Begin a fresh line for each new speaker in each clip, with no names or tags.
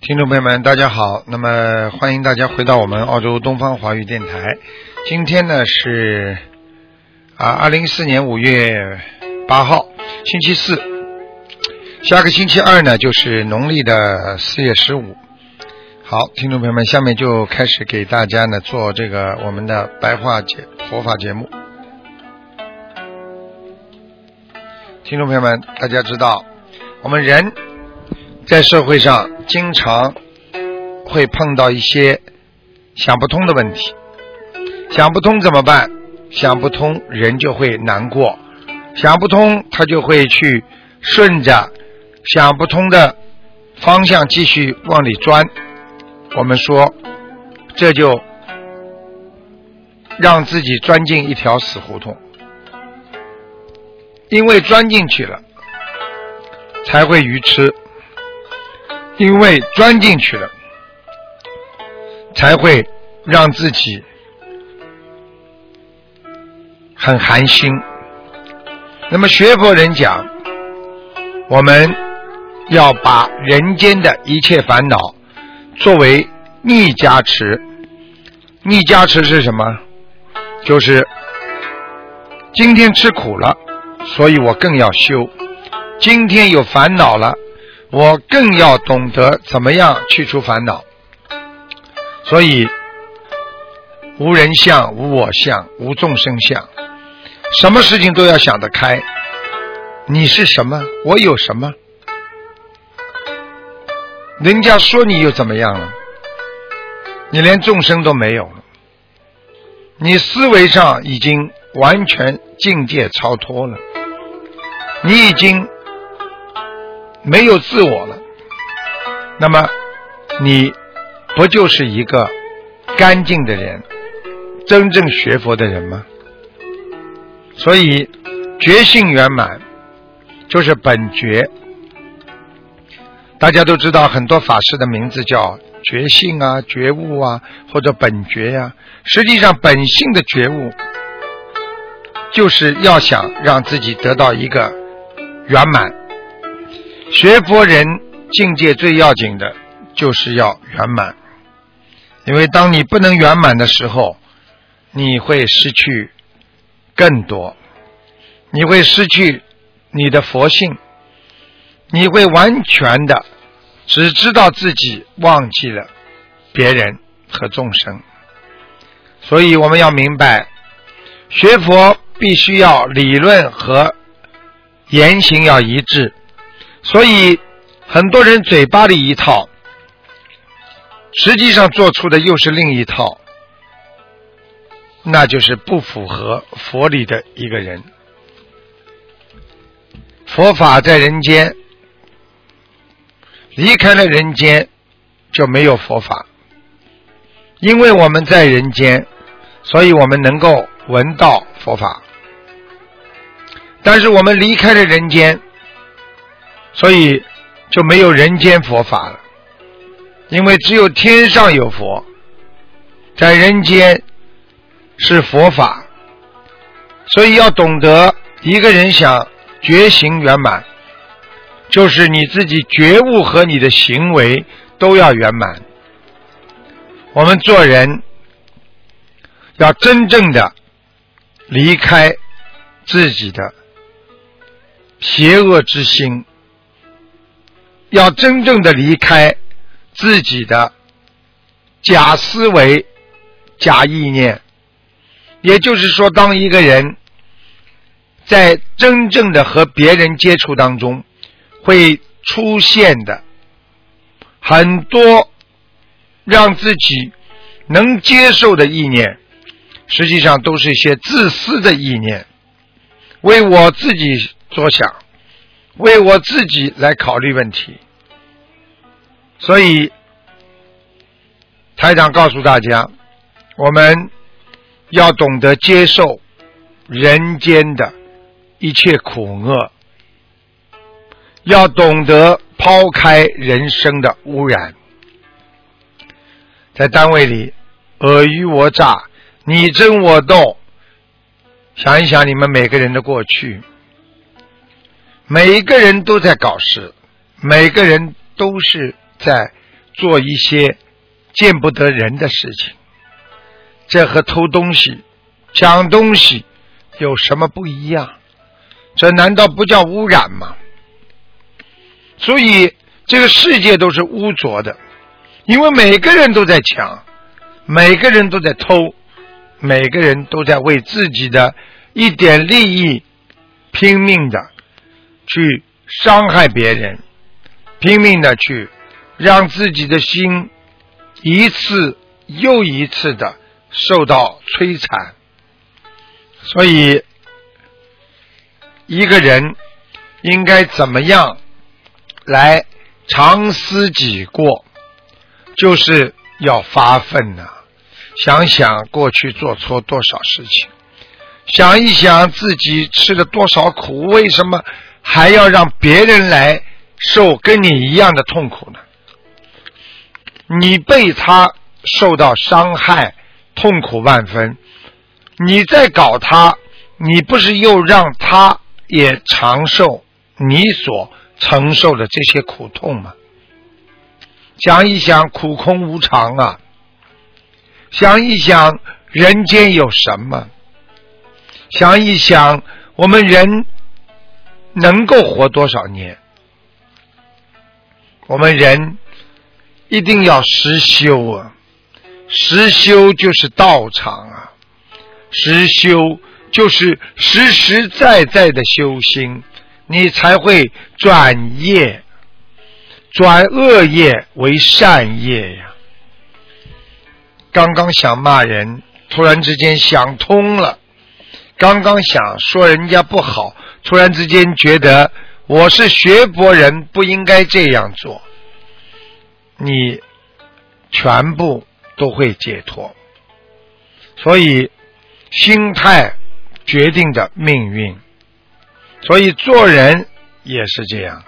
听众朋友们，大家好。那么欢迎大家回到我们澳洲东方华语电台。今天呢是啊，二零一四年五月八号，星期四。下个星期二呢就是农历的四月十五。好，听众朋友们，下面就开始给大家呢做这个我们的白话节佛法节目。听众朋友们，大家知道，我们人在社会上经常会碰到一些想不通的问题，想不通怎么办？想不通，人就会难过；想不通，他就会去顺着想不通的方向继续往里钻。我们说，这就让自己钻进一条死胡同，因为钻进去了才会愚痴，因为钻进去了才会让自己很寒心。那么学佛人讲，我们要把人间的一切烦恼。作为逆加持，逆加持是什么？就是今天吃苦了，所以我更要修；今天有烦恼了，我更要懂得怎么样去除烦恼。所以无人相、无我相、无众生相，什么事情都要想得开。你是什么？我有什么？人家说你又怎么样了？你连众生都没有了，你思维上已经完全境界超脱了，你已经没有自我了。那么，你不就是一个干净的人，真正学佛的人吗？所以，觉性圆满就是本觉。大家都知道，很多法师的名字叫觉性啊、觉悟啊，或者本觉呀。实际上，本性的觉悟，就是要想让自己得到一个圆满。学佛人境界最要紧的，就是要圆满。因为当你不能圆满的时候，你会失去更多，你会失去你的佛性。你会完全的只知道自己，忘记了别人和众生。所以我们要明白，学佛必须要理论和言行要一致。所以很多人嘴巴里一套，实际上做出的又是另一套，那就是不符合佛理的一个人。佛法在人间。离开了人间，就没有佛法。因为我们在人间，所以我们能够闻到佛法。但是我们离开了人间，所以就没有人间佛法了。因为只有天上有佛，在人间是佛法，所以要懂得一个人想觉醒圆满。就是你自己觉悟和你的行为都要圆满。我们做人要真正的离开自己的邪恶之心，要真正的离开自己的假思维、假意念。也就是说，当一个人在真正的和别人接触当中，会出现的很多让自己能接受的意念，实际上都是一些自私的意念。为我自己着想，为我自己来考虑问题。所以，台长告诉大家，我们要懂得接受人间的一切苦厄，要懂得抛开人生的污染。在单位里，尔虞我诈，你争我斗。想一想你们每个人的过去，每一个人都在搞事，每个人都是在做一些见不得人的事情。这和偷东西、抢东西有什么不一样？这难道不叫污染吗？所以这个世界都是污浊的，因为每个人都在抢，每个人都在偷。每个人都在为自己的一点利益拼命的去伤害别人，拼命的去让自己的心一次又一次的受到摧残。所以，一个人应该怎么样来长思己过，就是要发奋呢？想想过去做错多少事情，想一想自己吃了多少苦，为什么还要让别人来受跟你一样的痛苦呢？你被他受到伤害，痛苦万分；你再搞他，你不是又让他也长受你所承受的这些苦痛吗？想一想，苦空无常啊！想一想，人间有什么？想一想，我们人能够活多少年？我们人一定要实修啊！实修就是道场啊！实修就是实实在在的修心，你才会转业，转恶业为善业呀！刚刚想骂人，突然之间想通了；刚刚想说人家不好，突然之间觉得我是学博人，不应该这样做。你全部都会解脱。所以心态决定着命运，所以做人也是这样。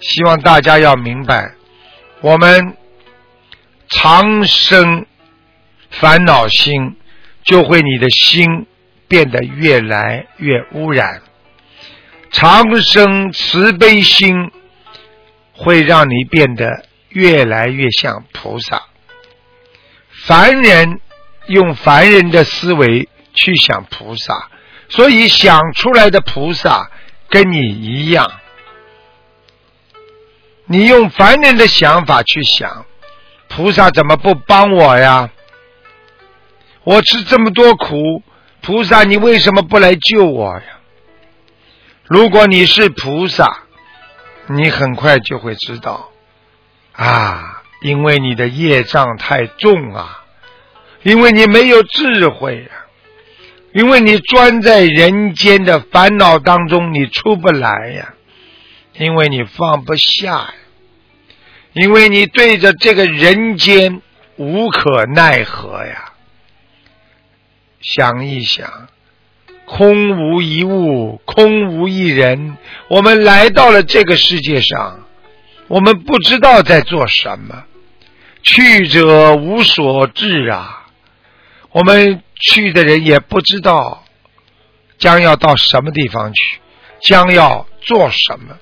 希望大家要明白，我们。长生烦恼心，就会你的心变得越来越污染；长生慈悲心，会让你变得越来越像菩萨。凡人用凡人的思维去想菩萨，所以想出来的菩萨跟你一样。你用凡人的想法去想。菩萨怎么不帮我呀？我吃这么多苦，菩萨你为什么不来救我呀？如果你是菩萨，你很快就会知道啊，因为你的业障太重啊，因为你没有智慧啊，因为你钻在人间的烦恼当中，你出不来呀，因为你放不下呀。因为你对着这个人间无可奈何呀，想一想，空无一物，空无一人，我们来到了这个世界上，我们不知道在做什么，去者无所至啊，我们去的人也不知道将要到什么地方去，将要做什么。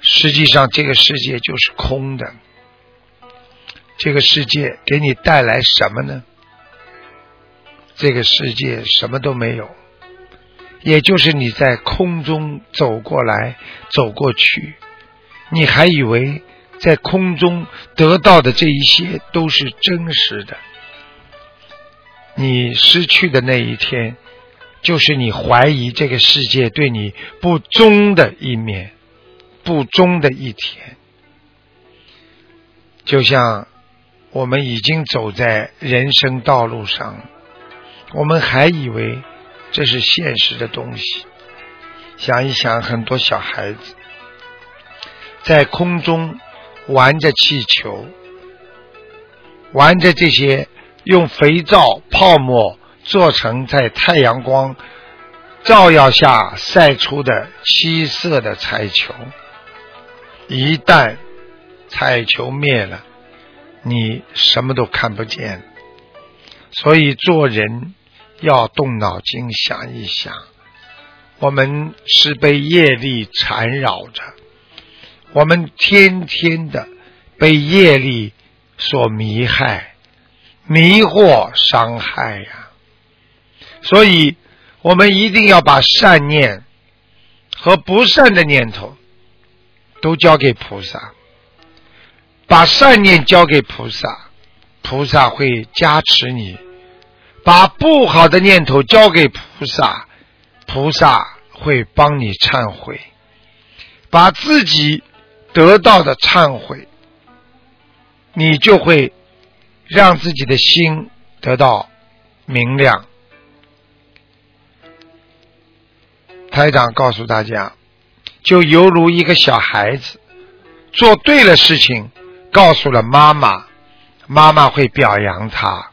实际上，这个世界就是空的。这个世界给你带来什么呢？这个世界什么都没有，也就是你在空中走过来、走过去，你还以为在空中得到的这一些都是真实的。你失去的那一天，就是你怀疑这个世界对你不忠的一面。不忠的一天，就像我们已经走在人生道路上，我们还以为这是现实的东西。想一想，很多小孩子在空中玩着气球，玩着这些用肥皂泡沫做成在太阳光照耀下晒出的七色的彩球。一旦彩球灭了，你什么都看不见。所以做人要动脑筋想一想，我们是被业力缠绕着，我们天天的被业力所迷害、迷惑、伤害呀。所以我们一定要把善念和不善的念头都交给菩萨，把善念交给菩萨。菩萨会加持你，把不好的念头交给菩萨，菩萨会帮你忏悔，把自己得到的忏悔，你就会让自己的心得到明亮。台长告诉大家，就犹如一个小孩子做对了事情，告诉了妈妈。妈妈会表扬他，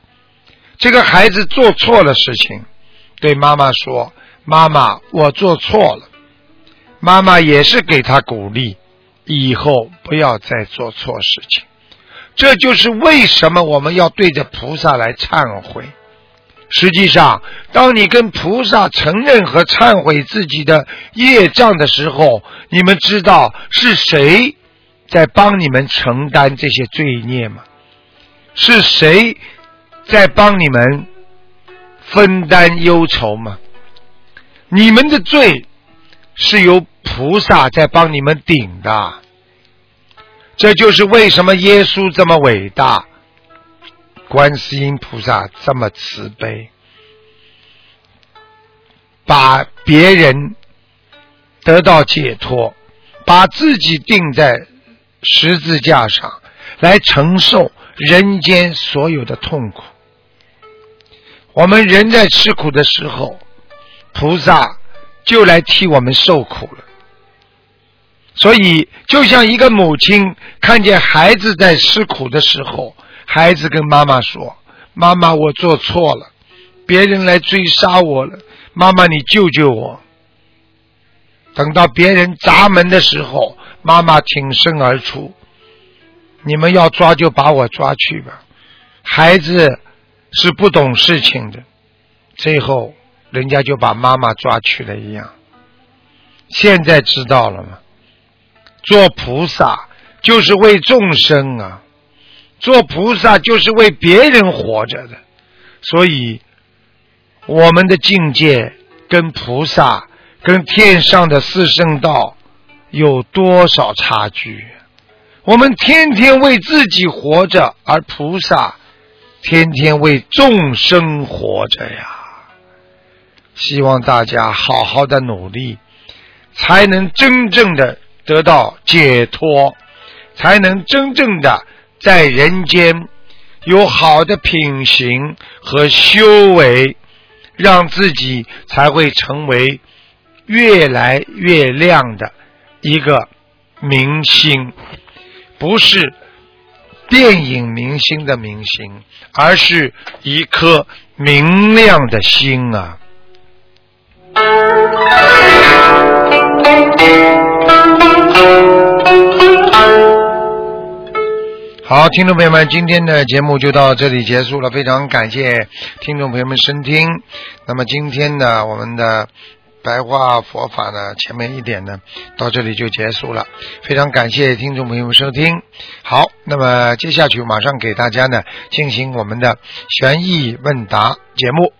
这个孩子做错了事情，对妈妈说：“妈妈，我做错了。”妈妈也是给他鼓励，以后不要再做错事情。这就是为什么我们要对着菩萨来忏悔。实际上，当你跟菩萨承认和忏悔自己的业障的时候，你们知道是谁在帮你们承担这些罪孽吗？是谁在帮你们分担忧愁吗？你们的罪是由菩萨在帮你们顶的，这就是为什么耶稣这么伟大，观世音菩萨这么慈悲，把别人得到解脱，把自己钉在十字架上来承受。人间所有的痛苦，我们人在吃苦的时候，菩萨就来替我们受苦了。所以，就像一个母亲看见孩子在吃苦的时候，孩子跟妈妈说：“妈妈，我做错了，别人来追杀我了，妈妈你救救我。”等到别人砸门的时候，妈妈挺身而出。你们要抓就把我抓去吧，孩子是不懂事情的，最后人家就把妈妈抓去了一样。现在知道了吗？做菩萨就是为众生啊，做菩萨就是为别人活着的，所以我们的境界跟菩萨、跟天上的四圣道有多少差距？我们天天为自己活着，而菩萨天天为众生活着呀。希望大家好好的努力，才能真正的得到解脱，才能真正的在人间有好的品行和修为，让自己才会成为越来越亮的一个明星。不是电影明星的明星，而是一颗明亮的心啊！好，听众朋友们，今天的节目就到这里结束了，非常感谢听众朋友们收听。那么今天呢，我们的。白话佛法呢，前面一点呢，到这里就结束了。非常感谢听众朋友们收听。好，那么接下去马上给大家呢进行我们的悬疑问答节目。